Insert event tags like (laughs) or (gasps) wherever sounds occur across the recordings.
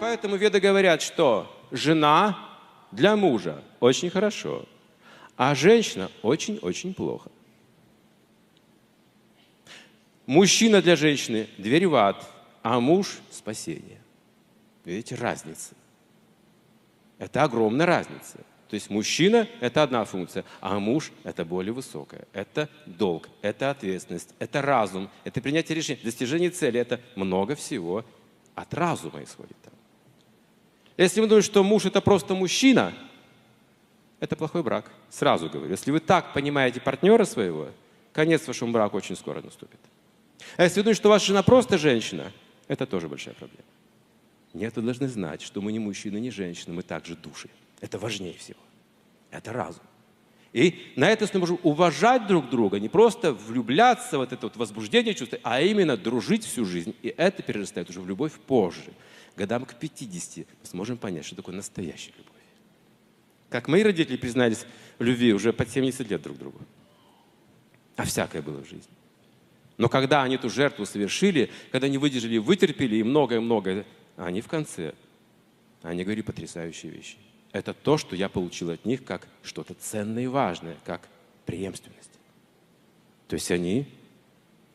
поэтому веды говорят, что жена для мужа очень хорошо, а женщина очень-очень плохо. Мужчина для женщины – дверь в ад, а муж – спасение. Видите, разница. Это огромная разница. То есть мужчина – это одна функция, а муж – это более высокая. Это долг, это ответственность, это разум, это принятие решений, достижение цели. Это много всего от разума исходит. Если вы думаете, что муж – это просто мужчина, это плохой брак. Сразу говорю. Если вы так понимаете партнера своего, конец вашему браку очень скоро наступит. А если вы думаете, что ваша жена просто женщина, это тоже большая проблема. Нет, вы должны знать, что мы не мужчины, не женщины, мы также души. Это важнее всего. Это разум. И на это мы можем уважать друг друга, не просто влюбляться вот это вот возбуждение чувства, а именно дружить всю жизнь. И это перерастает уже в любовь позже. Годам к 50 мы сможем понять, что такое настоящая любовь. Как мои родители признались в любви уже под 70 лет друг другу. А всякое было в жизни. Но когда они эту жертву совершили, когда они выдержали, вытерпели и многое-многое, они в конце, они говорили потрясающие вещи. Это то, что я получил от них как что-то ценное и важное, как преемственность. То есть они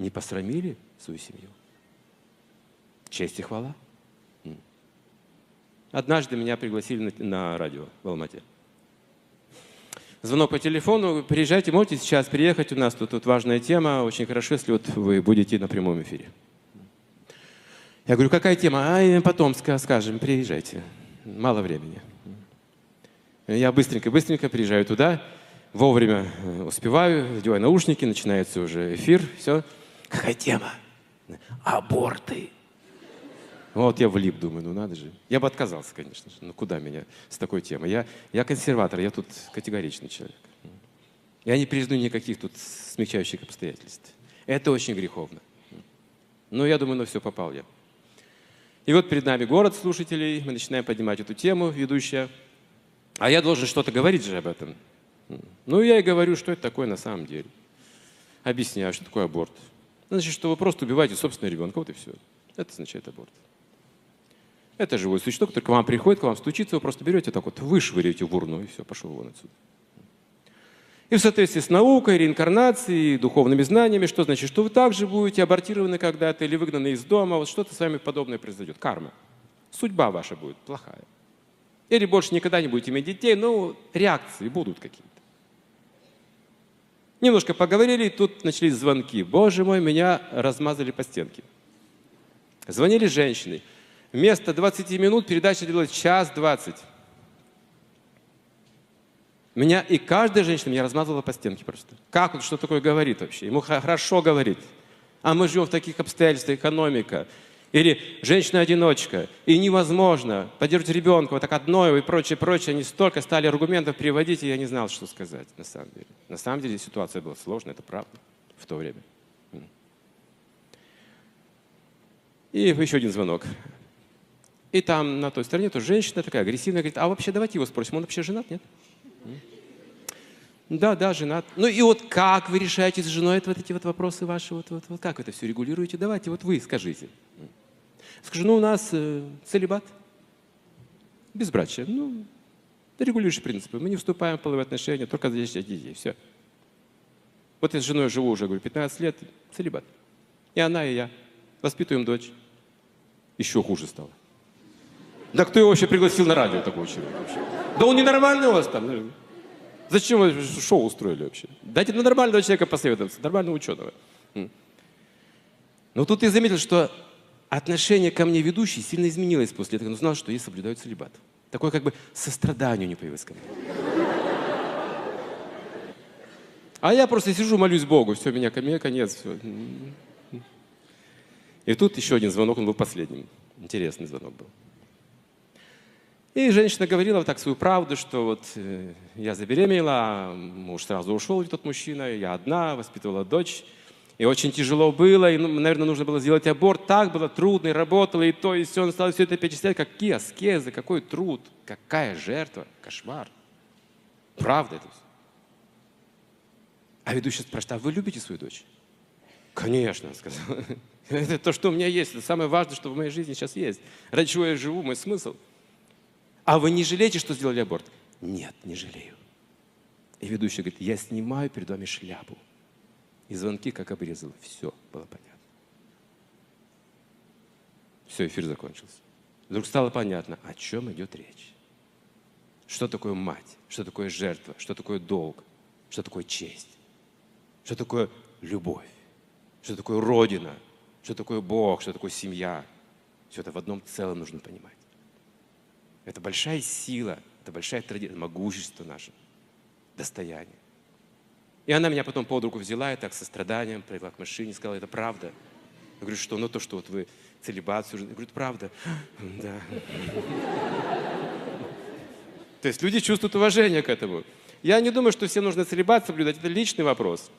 не посрамили свою семью. Честь и хвала. Однажды меня пригласили на, на радио в Алмате. Звонок по телефону, приезжайте, можете сейчас приехать, у нас тут, тут важная тема, очень хорошо, если вот вы будете на прямом эфире. Я говорю, какая тема? А потом скажем, приезжайте. Мало времени. Я быстренько-быстренько приезжаю туда, вовремя э, успеваю, надеваю наушники, начинается уже эфир, все. Какая тема? Аборты. Вот я влип, думаю, ну надо же. Я бы отказался, конечно же. Ну куда меня с такой темой? Я, я консерватор, я тут категоричный человек. Я не призну никаких тут смягчающих обстоятельств. Это очень греховно. Но я думаю, ну все, попал я. И вот перед нами город слушателей, мы начинаем поднимать эту тему, ведущая. А я должен что-то говорить же об этом. Ну, я и говорю, что это такое на самом деле. Объясняю, что такое аборт. Значит, что вы просто убиваете собственного ребенка, вот и все. Это означает аборт. Это живое существо, которое к вам приходит, к вам стучится, вы просто берете так вот, вышвыряете в урну, и все, пошел вон отсюда. И в соответствии с наукой, реинкарнацией, духовными знаниями, что значит, что вы также будете абортированы когда-то или выгнаны из дома, вот что-то с вами подобное произойдет. Карма. Судьба ваша будет плохая. Или больше никогда не будете иметь детей, но реакции будут какие-то. Немножко поговорили, и тут начались звонки. Боже мой, меня размазали по стенке. Звонили женщины. Вместо 20 минут передача длилась час 20. Меня и каждая женщина меня размазывала по стенке просто. Как он, что такое говорит вообще? Ему хорошо говорит. А мы живем в таких обстоятельствах, экономика. Или женщина-одиночка. И невозможно поддерживать ребенка, вот так одной и прочее, прочее. Они столько стали аргументов приводить, и я не знал, что сказать на самом деле. На самом деле ситуация была сложная, это правда, в то время. И еще один звонок. И там на той стороне тоже женщина такая агрессивная, говорит, а вообще давайте его спросим, он вообще женат, нет? Да, да, женат. Ну и вот как вы решаете с женой вот эти вот вопросы ваши, вот, вот, вот как это все регулируете? Давайте, вот вы скажите. Скажу, ну у нас э, целебат, безбрачие. Ну, регулирующие принципы. Мы не вступаем в половые отношения, только за детей. Все. Вот я с женой живу уже, говорю, 15 лет, целебат. И она, и я. Воспитываем дочь. Еще хуже стало. Да кто его вообще пригласил на радио такого человека вообще? Да он ненормальный у вас там. Зачем вы шоу устроили вообще? Дайте на нормального человека посоветоваться, нормального ученого. Но тут я заметил, что отношение ко мне ведущий сильно изменилось после этого. Он узнал, что я соблюдаю целебат. Такое как бы сострадание не появилось ко мне. А я просто сижу, молюсь Богу, все, меня ко конец. Все. И тут еще один звонок, он был последним. Интересный звонок был. И женщина говорила вот так свою правду, что вот э, я забеременела, муж сразу ушел, тот мужчина, я одна, воспитывала дочь. И очень тяжело было, и, ну, наверное, нужно было сделать аборт. Так было трудно, и работало, и то, и все. Он стал все это перечислять. Какие аскезы, какой труд, какая жертва, кошмар. Правда это все. А ведущий спрашивает, а вы любите свою дочь? Конечно, сказала. (laughs) Это то, что у меня есть. Это самое важное, что в моей жизни сейчас есть. Ради чего я живу, мой смысл. А вы не жалеете, что сделали аборт? Нет, не жалею. И ведущий говорит, я снимаю перед вами шляпу. И звонки как обрезал. Все было понятно. Все, эфир закончился. Вдруг стало понятно, о чем идет речь. Что такое мать, что такое жертва, что такое долг, что такое честь, что такое любовь, что такое Родина, что такое Бог, что такое семья. Все это в одном целом нужно понимать. Это большая сила, это большая традиция, могущество наше, достояние. И она меня потом под руку взяла и так со страданием привела к машине, сказала, это правда. Я говорю, что? Ну то, что вот вы целебацию. Я говорю, это правда. (gasps) Да. То есть люди чувствуют уважение к этому. Я не думаю, что всем нужно целебат соблюдать. Это личный вопрос.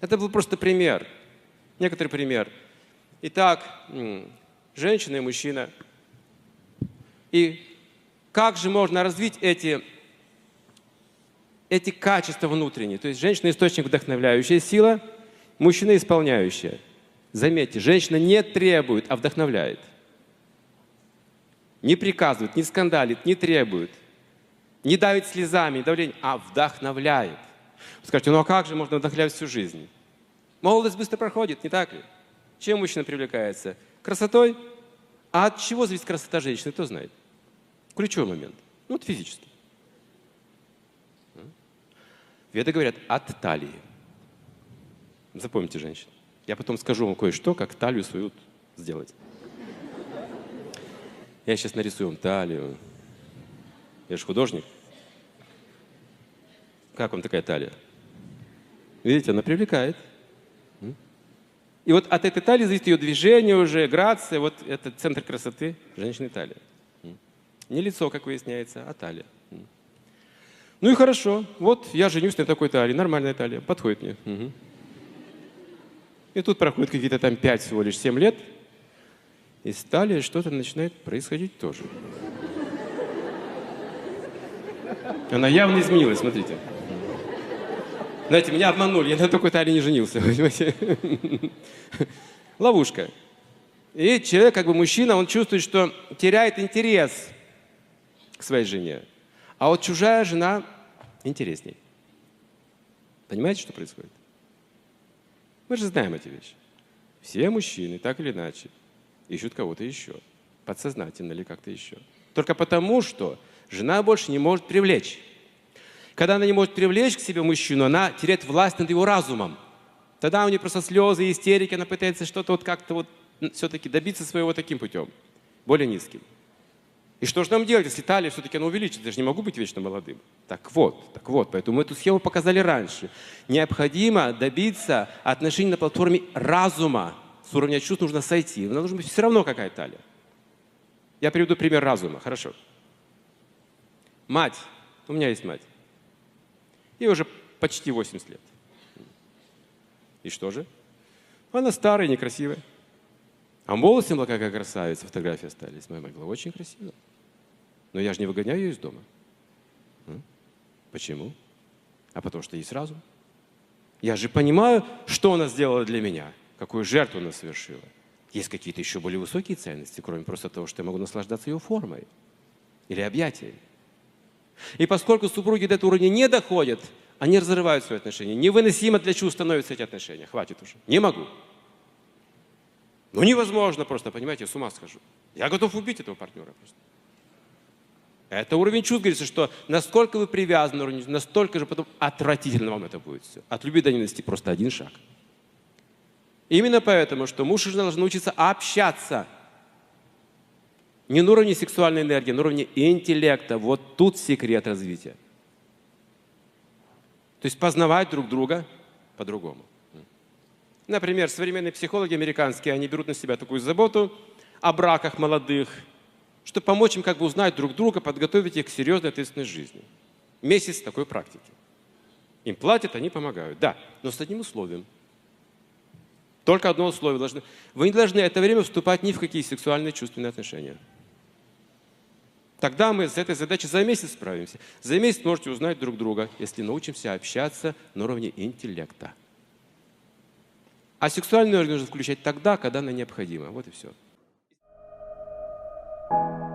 Это был просто пример. Некоторый пример. Итак, женщина и мужчина. И как же можно развить эти эти качества внутренние. То есть женщина – источник вдохновляющая сила, мужчина – исполняющая. Заметьте, женщина не требует, а вдохновляет. Не приказывает, не скандалит, не требует. Не давит слезами, не давлением, а вдохновляет. Вы скажете, ну а как же можно вдохновлять всю жизнь? Молодость быстро проходит, не так ли? Чем мужчина привлекается? Красотой? А от чего зависит красота женщины, кто знает? Ключевой момент. Ну, вот физически. Веды говорят от талии. Запомните, женщин. Я потом скажу вам кое-что, как талию свою сделать. Я сейчас нарисую вам талию. Я же художник. Как вам такая талия? Видите, она привлекает. И вот от этой талии зависит ее движение уже, грация. Вот это центр красоты женщины талия. Не лицо, как выясняется, а талия. Ну и хорошо, вот я женюсь на такой талии, нормальная талия, подходит мне. Угу. И тут проходит какие-то там 5 всего лишь 7 лет, и с талией что-то начинает происходить тоже. Она явно изменилась, смотрите. Знаете, меня обманули, я на такой талии не женился, (laughs) понимаете? Ловушка. И человек, как бы мужчина, он чувствует, что теряет интерес к своей жене. А вот чужая жена интересней. Понимаете, что происходит? Мы же знаем эти вещи. Все мужчины, так или иначе, ищут кого-то еще. Подсознательно или как-то еще. Только потому, что жена больше не может привлечь. Когда она не может привлечь к себе мужчину, она теряет власть над его разумом. Тогда у нее просто слезы, истерики, она пытается что-то вот как-то вот все-таки добиться своего таким путем, более низким. И что же нам делать, если талия все-таки она увеличится? Я же не могу быть вечно молодым. Так вот, так вот, поэтому мы эту схему показали раньше. Необходимо добиться отношений на платформе разума. С уровня чувств нужно сойти. Но должна быть все равно какая талия. Я приведу пример разума, хорошо. Мать. У меня есть мать. Ей уже почти 80 лет. И что же? Она старая, некрасивая. А волосы была какая красавица, фотографии остались. Моя мать была очень красивая. Но я же не выгоняю ее из дома. Почему? А потому что есть разум. Я же понимаю, что она сделала для меня, какую жертву она совершила. Есть какие-то еще более высокие ценности, кроме просто того, что я могу наслаждаться ее формой или объятиями. И поскольку супруги до этого уровня не доходят, они разрывают свои отношения. Невыносимо для чувств становятся эти отношения. Хватит уже. Не могу. Ну невозможно просто, понимаете, с ума схожу. Я готов убить этого партнера просто. Это уровень чувств, говорится, что насколько вы привязаны, настолько же потом отвратительно вам это будет все. От любви до ненависти просто один шаг. Именно поэтому, что муж и жена должны научиться общаться. Не на уровне сексуальной энергии, а на уровне интеллекта. Вот тут секрет развития. То есть познавать друг друга по-другому. Например, современные психологи американские, они берут на себя такую заботу о браках молодых – чтобы помочь им как бы узнать друг друга, подготовить их к серьезной ответственной жизни. Месяц такой практики. Им платят, они помогают. Да, но с одним условием. Только одно условие. Должны, вы не должны это время вступать ни в какие сексуальные чувственные отношения. Тогда мы с этой задачей за месяц справимся. За месяц можете узнать друг друга, если научимся общаться на уровне интеллекта. А сексуальный орган нужно включать тогда, когда она необходима. Вот и все. Thank you